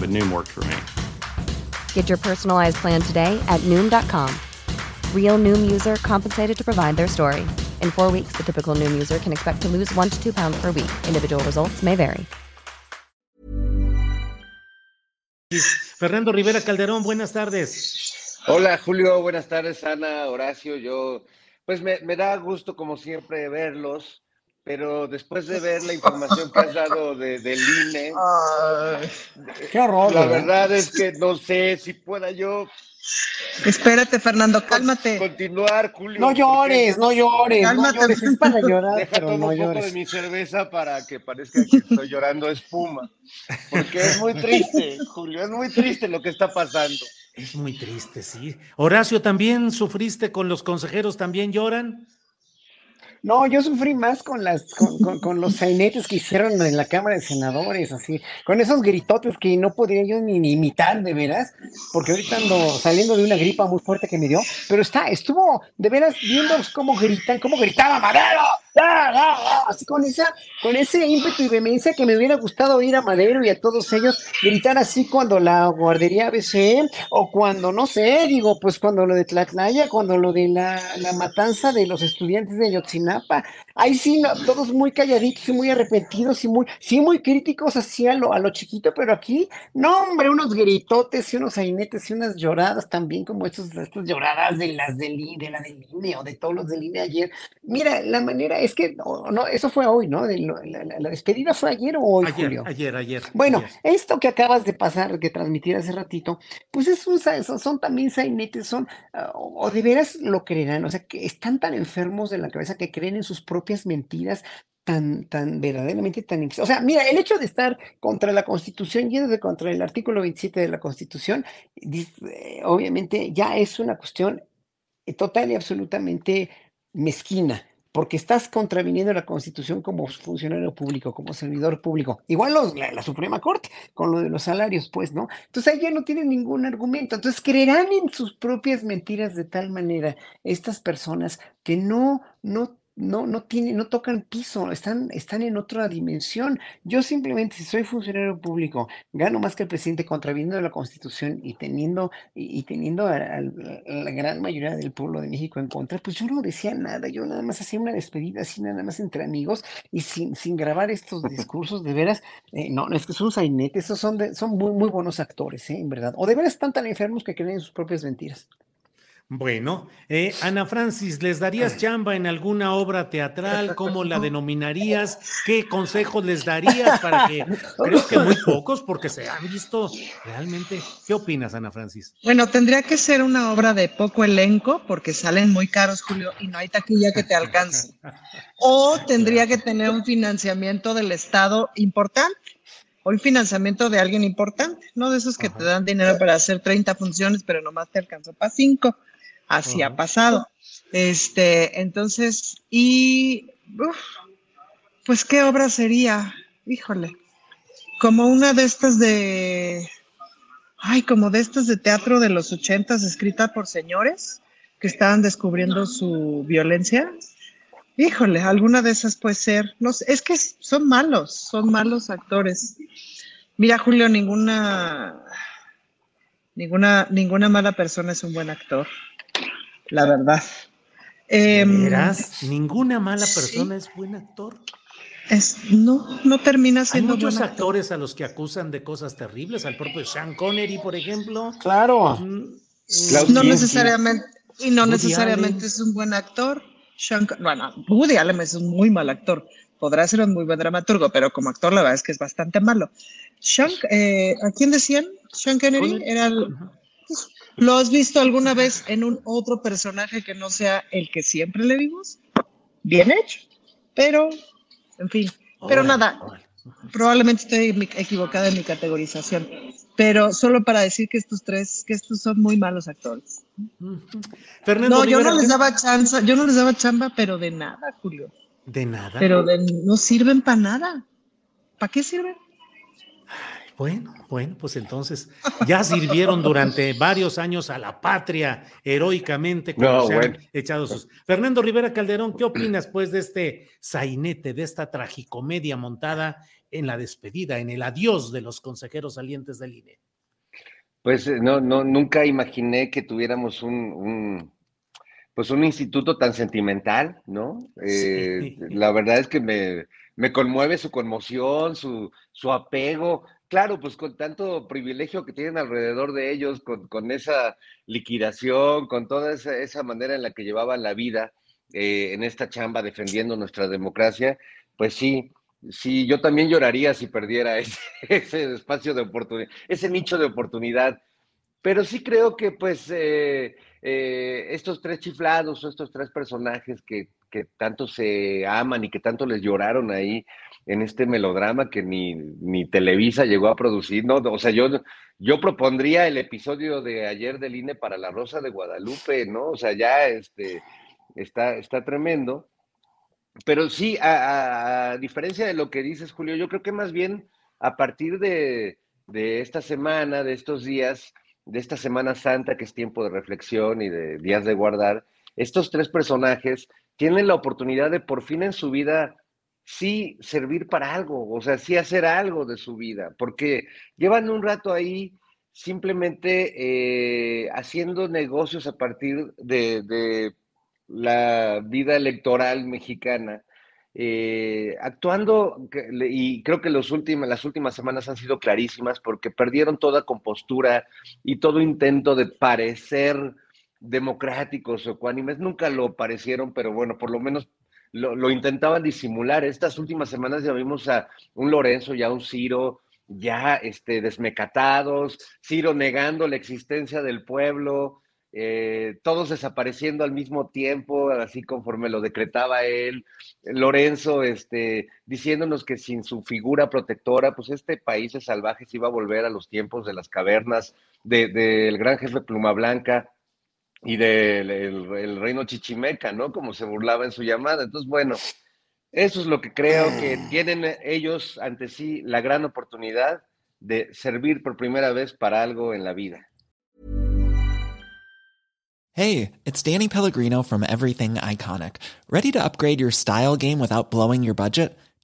But Noom worked for me. Get your personalized plan today at Noom.com. Real Noom user compensated to provide their story. In four weeks, the typical Noom user can expect to lose one to two pounds per week. Individual results may vary. Fernando Rivera Calderón, buenas tardes. Hola Julio, buenas tardes Ana, Horacio, yo pues me, me da gusto como siempre verlos pero después de ver la información que has dado de, del INE, qué horror. La verdad es que no sé si pueda yo. Espérate, Fernando, cálmate. Continuar, Julio. No llores, no llores. Cálmate, no llores, es para llorar. Deja pero todo no un poco de mi cerveza para que parezca que estoy llorando espuma. Porque es muy triste, Julio, es muy triste lo que está pasando. Es muy triste, sí. Horacio, ¿también sufriste con los consejeros? ¿También lloran? No, yo sufrí más con las con, con, con, los sainetes que hicieron en la Cámara de Senadores, así, con esos gritotes que no podría yo ni, ni, imitar, de veras, porque ahorita ando saliendo de una gripa muy fuerte que me dio, pero está, estuvo de veras viendo cómo gritan, cómo gritaba Madero. Así con esa, con ese ímpetu y vehemencia que me hubiera gustado oír a Madero y a todos ellos gritar así cuando la guardería ABC, o cuando, no sé, digo, pues cuando lo de Tlatlaya, cuando lo de la, la matanza de los estudiantes de Yotzinapa, ahí sí, no, todos muy calladitos y muy arrepentidos y muy, sí, muy críticos así a lo, a lo chiquito, pero aquí, no, hombre, unos gritotes y unos sainetes y unas lloradas también, como estos, estas lloradas de las del, de la del INE o de todos los del INE ayer. Mira, la manera es que, no, no eso fue hoy, ¿no? De la, la, la, despedida fue ayer o hoy, ayer, Julio. Ayer, ayer. Bueno, ayer. esto que acabas de pasar, que transmitir hace ratito, pues es un, son, son también sainetes, son, uh, o de veras lo creerán, o sea, que están tan enfermos de la cabeza que creen en sus propias mentiras tan, tan verdaderamente tan... O sea, mira, el hecho de estar contra la Constitución, yendo de contra el artículo 27 de la Constitución, eh, obviamente ya es una cuestión total y absolutamente mezquina, porque estás contraviniendo la Constitución como funcionario público, como servidor público. Igual los, la, la, Suprema Corte, con lo de los salarios, pues, ¿no? Entonces ahí ya no tienen ningún argumento. Entonces creerán en sus propias mentiras de tal manera estas personas que no, no no, no tienen, no tocan piso, están, están en otra dimensión. Yo simplemente, si soy funcionario público, gano más que el presidente contraviniendo la constitución y teniendo, y, y teniendo a, a, a, la gran mayoría del pueblo de México en contra, pues yo no decía nada, yo nada más hacía una despedida así, nada más entre amigos, y sin, sin grabar estos discursos, de veras, eh, no, es que son sainetes, esos son, de, son muy, muy buenos actores, eh, en verdad. O de veras están tan enfermos que creen en sus propias mentiras. Bueno, eh, Ana Francis, ¿les darías chamba en alguna obra teatral? ¿Cómo la denominarías? ¿Qué consejos les darías para que, creo que muy pocos, porque se han visto realmente? ¿Qué opinas, Ana Francis? Bueno, tendría que ser una obra de poco elenco, porque salen muy caros, Julio, y no hay taquilla que te alcance. O tendría que tener un financiamiento del Estado importante o un financiamiento de alguien importante, no de esos que Ajá. te dan dinero para hacer 30 funciones, pero nomás te alcanzó para 5. Así uh -huh. ha pasado. Este, entonces, y uf, pues, ¿qué obra sería? Híjole, como una de estas de, ay, como de estas de teatro de los ochentas, escrita por señores que estaban descubriendo su violencia. Híjole, alguna de esas puede ser. No sé, es que son malos, son malos actores. Mira, Julio, ninguna, ninguna, ninguna mala persona es un buen actor la verdad. Eh, ¿Ninguna mala persona sí. es buen actor? Es, no, no termina siendo Hay muchos buen actor. actores a los que acusan de cosas terribles, al propio Sean Connery, por ejemplo. Claro. Mm, No Kinski. necesariamente, y no Woody necesariamente Allen. es un buen actor. Sean bueno, Woody Allen es un muy mal actor. Podrá ser un muy buen dramaturgo, pero como actor la verdad es que es bastante malo. Sean, eh, ¿a quién decían? Sean Connery Connery. era el- ¿Lo has visto alguna vez en un otro personaje que no sea el que siempre le vimos? Bien hecho, pero, en fin. Pero nada, probablemente estoy equivocada en mi categorización, pero solo para decir que estos tres, que estos son muy malos actores. Fernando No, yo Rivera, no les ¿qué- daba chance, yo no les daba chamba, pero de nada, Julio. De nada. Pero de- no sirven para nada. ¿Para qué sirven? Bueno, bueno, pues entonces ya sirvieron durante varios años a la patria heroicamente cuando No, se han echado sus. Fernando Rivera Calderón, ¿qué opinas pues de este sainete, de esta tragicomedia montada en la despedida, en el adiós de los consejeros salientes del INE? Pues eh, no, no, nunca imaginé que tuviéramos un, un, pues un instituto tan sentimental, ¿no? Eh, Sí. La verdad es que me, me conmueve su conmoción, su, su apego. Claro, pues con tanto privilegio que tienen alrededor de ellos, con, con esa liquidación, con toda esa, esa manera en la que llevaban la vida eh, en esta chamba defendiendo nuestra democracia, pues sí, sí, yo también lloraría si perdiera ese, espacio de oportunidad, ese nicho de oportunidad. Pero sí creo que pues eh, eh, estos tres chiflados, estos tres personajes que, que tanto se aman y que tanto les lloraron ahí en este melodrama que ni, ni Televisa llegó a producir, ¿no? O sea, yo, yo propondría el episodio de ayer del INE para La Rosa de Guadalupe, ¿no? O sea, ya este, está, está tremendo. Pero sí, a, a- a diferencia de lo que dices, Julio, yo creo que más bien a partir de, de esta semana, de estos días, de esta Semana Santa, que es tiempo de reflexión y de días de guardar, estos tres personajes tienen la oportunidad de por fin en su vida sí servir para algo, o sea, sí hacer algo de su vida, porque llevan un rato ahí simplemente eh, haciendo negocios a partir de, la vida electoral mexicana, eh, actuando, y creo que los últimos, las últimas semanas han sido clarísimas porque perdieron toda compostura y todo intento de parecer democráticos o ecuánimes, nunca lo parecieron, pero bueno, por lo menos lo, intentaban disimular. Estas últimas semanas ya vimos a un Lorenzo y a un Ciro ya este, desmecatados, Ciro negando la existencia del pueblo, eh, todos desapareciendo al mismo tiempo, así conforme lo decretaba él, Lorenzo este, diciéndonos que sin su figura protectora, pues este país de salvajes iba a volver a los tiempos de las cavernas, de- del gran jefe Pluma Blanca y del el- el reino chichimeca, ¿no? Como se burlaba en su llamada. Entonces, bueno, eso es lo que creo que tienen ellos ante sí la gran oportunidad de servir por primera vez para algo en la vida. Hey, it's Danny Pellegrino from Everything Iconic. Ready to upgrade your style game without blowing your budget?